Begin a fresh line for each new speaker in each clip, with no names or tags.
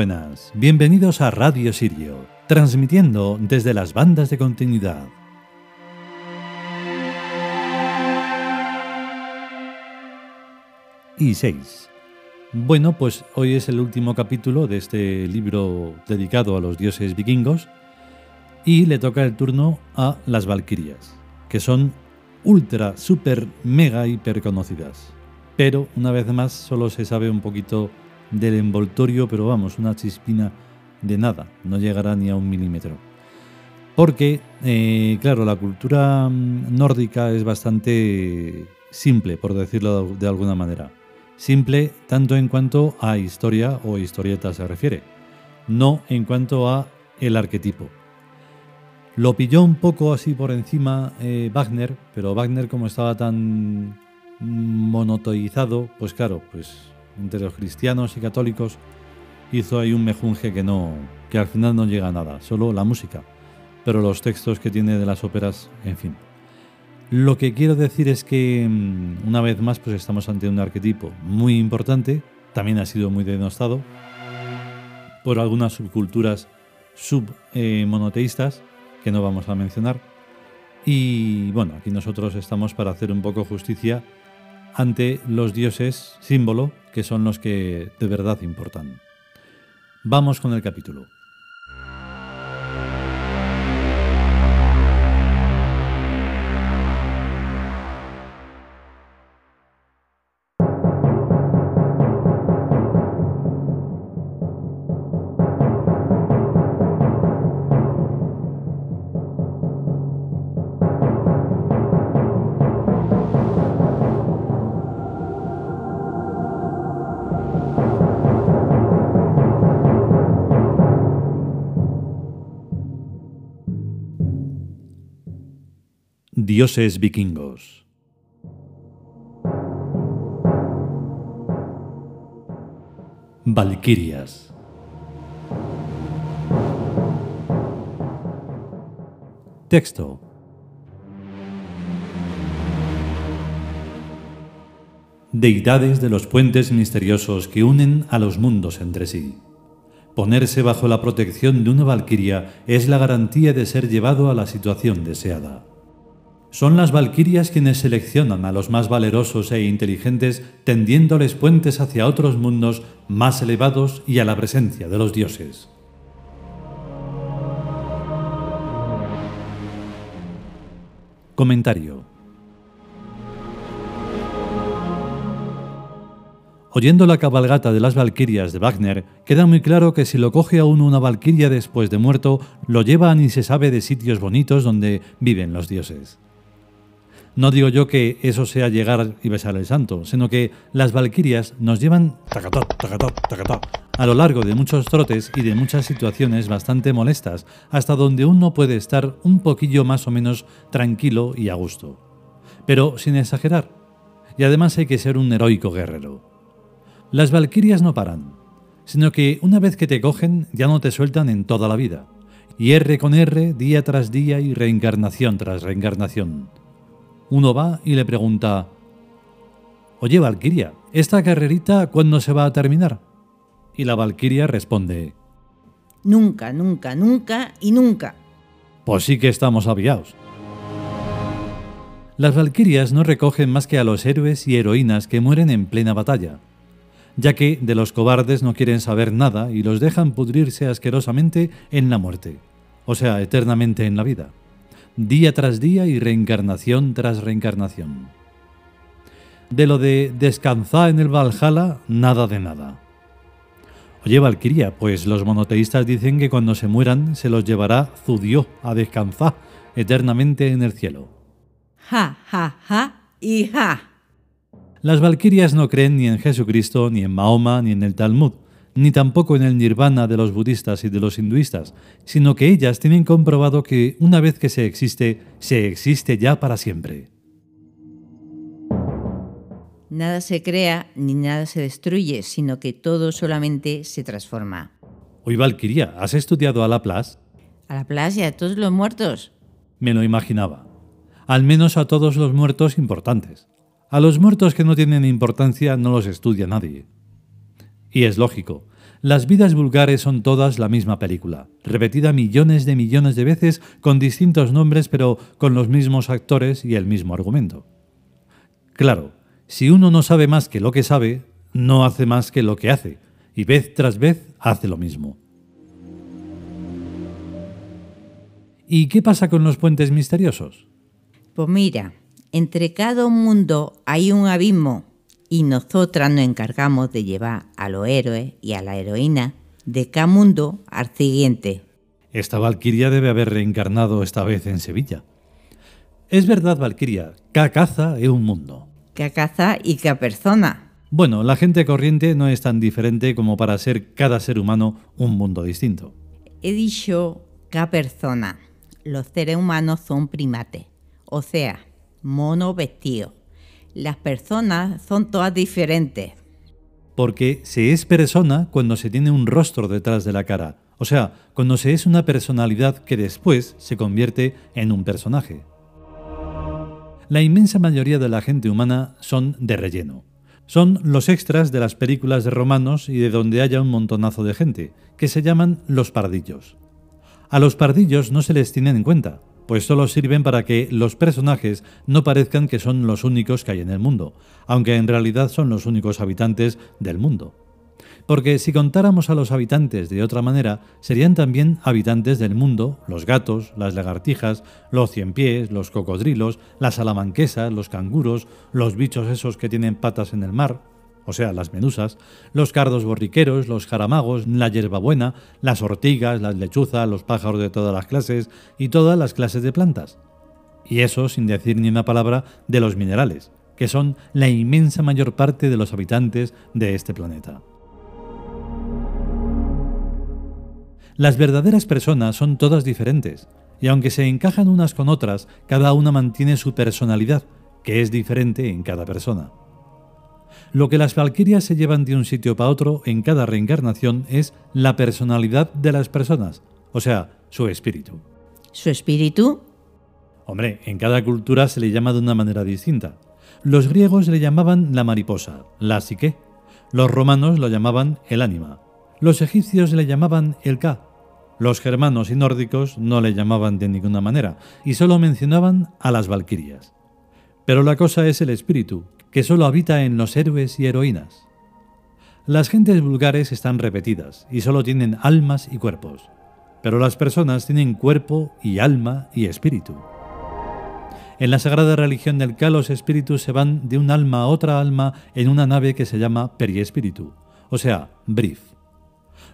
Buenas, bienvenidos a Radio Sirio, transmitiendo desde las bandas de continuidad. Y 6. Bueno, pues hoy es el último capítulo de este libro dedicado a los dioses vikingos y le toca el turno a las Valquirias, que son ultra, super, mega, hiper conocidas. Pero una vez más solo se sabe un poquito del envoltorio, pero vamos, una chispina de nada, no llegará ni a un milímetro. Porque, eh, claro, la cultura mm, nórdica es bastante simple, por decirlo de alguna manera. Simple tanto en cuanto a historia o historieta se refiere, no en cuanto a el arquetipo. Lo pilló un poco así por encima eh, Wagner, pero Wagner como estaba tan monotoizado, pues claro, pues entre los cristianos y católicos, hizo ahí un mejunje que no, que al final no llega a nada, solo la música, pero los textos que tiene de las óperas, en fin. Lo que quiero decir es que mm, una vez más pues estamos ante un arquetipo muy importante, también ha sido muy denostado por algunas subculturas submonoteístas que no vamos a mencionar. Y bueno, aquí nosotros estamos para hacer un poco justicia ante los dioses símbolo, que son los que de verdad importan. Vamos con el capítulo. Dioses vikingos. Valquirias. Texto. Deidades de los puentes misteriosos que unen a los mundos entre sí. Ponerse bajo la protección de una valquiria es la garantía de ser llevado a la situación deseada. Son las valquirias quienes seleccionan a los más valerosos e inteligentes tendiéndoles puentes hacia otros mundos más elevados y a la presencia de los dioses. Comentario Oyendo la cabalgata de las Valquirias de Wagner, queda muy claro que si lo coge a uno una Valquiria después de muerto, lo llevan y se sabe de sitios bonitos donde viven los dioses. No digo yo que eso sea llegar y besar al santo, sino que las valquirias nos llevan a lo largo de muchos trotes y de muchas situaciones bastante molestas, hasta donde uno puede estar un poquillo más o menos tranquilo y a gusto. Pero sin exagerar. Y además hay que ser un heroico guerrero. Las valquirias no paran, sino que una vez que te cogen ya no te sueltan en toda la vida. Y R con R, día tras día y reencarnación tras reencarnación uno va y le pregunta, Oye, Valquiria, ¿esta carrerita cuándo se va a terminar? Y la Valquiria responde,
Nunca, nunca, nunca y nunca.
Pues sí que estamos aviados. Las Valquirias no recogen más que a los héroes y heroínas que mueren en plena batalla, ya que de los cobardes no quieren saber nada y los dejan pudrirse asquerosamente en la muerte, o sea, eternamente en la vida día tras día y reencarnación tras reencarnación. De lo de descansar en el Valhalla, nada de nada. Oye, Valquiria, pues los monoteístas dicen que cuando se mueran se los llevará Zudio a descansar eternamente en el cielo.
Ja, ja, ja y ja.
Las Valquirias no creen ni en Jesucristo, ni en Mahoma, ni en el Talmud, ni tampoco en el nirvana de los budistas y de los hinduistas, sino que ellas tienen comprobado que una vez que se existe, se existe ya para siempre.
Nada se crea ni nada se destruye, sino que todo solamente se transforma.
Oye, Valquiria, ¿has estudiado a Laplace?
¿A Laplace y a todos los muertos?
Me lo imaginaba. Al menos a todos los muertos importantes. A los muertos que no tienen importancia no los estudia nadie. Y es lógico. Las vidas vulgares son todas la misma película, repetida millones de millones de veces con distintos nombres pero con los mismos actores y el mismo argumento. Claro, si uno no sabe más que lo que sabe, no hace más que lo que hace, y vez tras vez hace lo mismo. ¿Y qué pasa con los puentes misteriosos?
Pues mira, entre cada mundo hay un abismo y nosotras nos encargamos de llevar a los héroes y a la heroína de cada mundo al siguiente.
Esta Valquiria debe haber reencarnado esta vez en Sevilla. Es verdad, Valquiria, cada caza es un mundo.
Cada caza y cada persona.
Bueno, la gente corriente no es tan diferente como para ser cada ser humano un mundo distinto.
He dicho cada persona. Los seres humanos son primates, o sea, mono vestido. Las personas son todas diferentes.
Porque se es persona cuando se tiene un rostro detrás de la cara, o sea, cuando se es una personalidad que después se convierte en un personaje. La inmensa mayoría de la gente humana son de relleno. Son los extras de las películas de romanos y de donde haya un montonazo de gente, que se llaman los pardillos. A los pardillos no se les tienen en cuenta, pues solo sirven para que los personajes no parezcan que son los únicos que hay en el mundo, aunque en realidad son los únicos habitantes del mundo. Porque si contáramos a los habitantes de otra manera, serían también habitantes del mundo los gatos, las lagartijas, los ciempiés, los cocodrilos, las salamanquesas, los canguros, los bichos esos que tienen patas en el mar, o sea, las medusas, los cardos borriqueros, los jaramagos, la hierbabuena, las ortigas, las lechuzas, los pájaros de todas las clases y todas las clases de plantas. Y eso sin decir ni una palabra de los minerales, que son la inmensa mayor parte de los habitantes de este planeta. Las verdaderas personas son todas diferentes, y aunque se encajan unas con otras, cada una mantiene su personalidad, que es diferente en cada persona. Lo que las valquirias se llevan de un sitio para otro en cada reencarnación es la personalidad de las personas, o sea, su espíritu.
¿Su espíritu?
Hombre, en cada cultura se le llama de una manera distinta. Los griegos le llamaban la mariposa, la psique. Los romanos lo llamaban el ánima. Los egipcios le llamaban el ka. Los germanos y nórdicos no le llamaban de ninguna manera y solo mencionaban a las valquirias. Pero la cosa es el espíritu, que solo habita en los héroes y heroínas. Las gentes vulgares están repetidas y solo tienen almas y cuerpos, pero las personas tienen cuerpo y alma y espíritu. En la sagrada religión del Ka los espíritus se van de un alma a otra alma en una nave que se llama periespíritu, o sea, brief.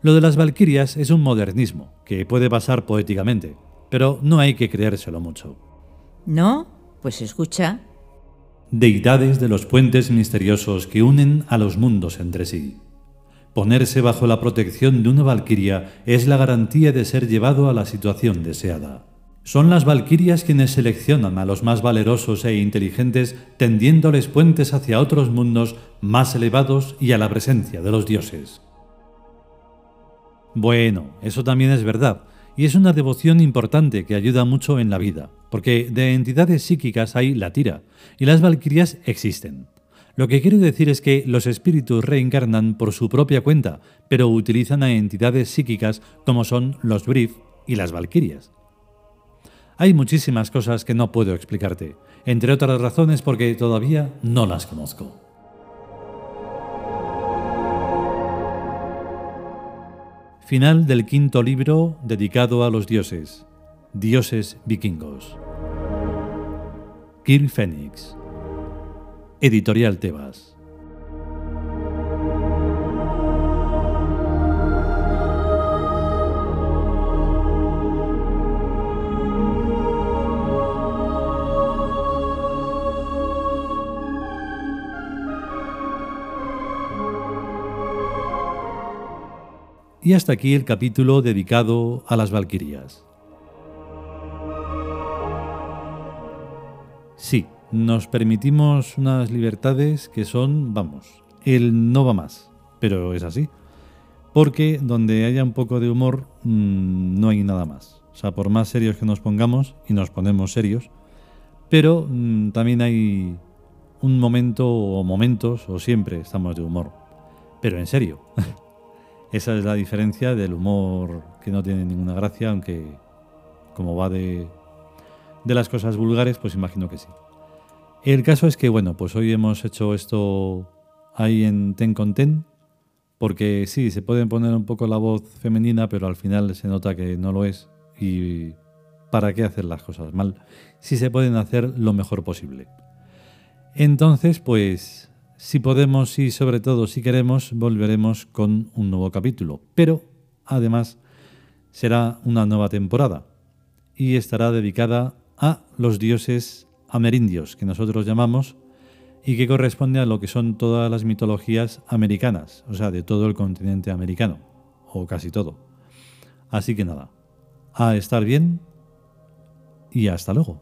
Lo de las valquirias es un modernismo que puede pasar poéticamente, pero no hay que creérselo mucho.
¿No? Pues escucha
deidades de los puentes misteriosos que unen a los mundos entre sí. Ponerse bajo la protección de una valquiria es la garantía de ser llevado a la situación deseada. Son las valquirias quienes seleccionan a los más valerosos e inteligentes tendiéndoles puentes hacia otros mundos más elevados y a la presencia de los dioses. Bueno, eso también es verdad, y es una devoción importante que ayuda mucho en la vida, porque de entidades psíquicas hay la tira, y las valquirias existen. Lo que quiero decir es que los espíritus reencarnan por su propia cuenta, pero utilizan a entidades psíquicas como son los brief y las valquirias. Hay muchísimas cosas que no puedo explicarte, entre otras razones porque todavía no las conozco. Final del quinto libro dedicado a los dioses, dioses vikingos. Kirk Phoenix. Editorial Tebas. Y hasta aquí el capítulo dedicado a las Valquirias. Nos permitimos unas libertades que son, vamos, el no va más, pero es así. Porque donde haya un poco de humor mm, no hay nada más. O sea, por más serios que nos pongamos, y nos ponemos serios, pero mm, también hay un momento o momentos, o siempre estamos de humor. Pero en serio. Esa es la diferencia del humor que no tiene ninguna gracia, aunque como va de, de las cosas vulgares, pues imagino que sí. El caso es que, bueno, pues hoy hemos hecho esto ahí en Ten con Ten, porque sí, se puede poner un poco la voz femenina, pero al final se nota que no lo es. Y ¿para qué hacer las cosas mal? Si se pueden hacer lo mejor posible. Entonces, pues, si podemos y sobre todo si queremos, volveremos con un nuevo capítulo. Pero, además, será una nueva temporada y estará dedicada a los dioses amerindios, que nosotros llamamos, y que corresponde a lo que son todas las mitologías americanas, o sea, de todo el continente americano, o casi todo. Así que nada, a estar bien y hasta luego.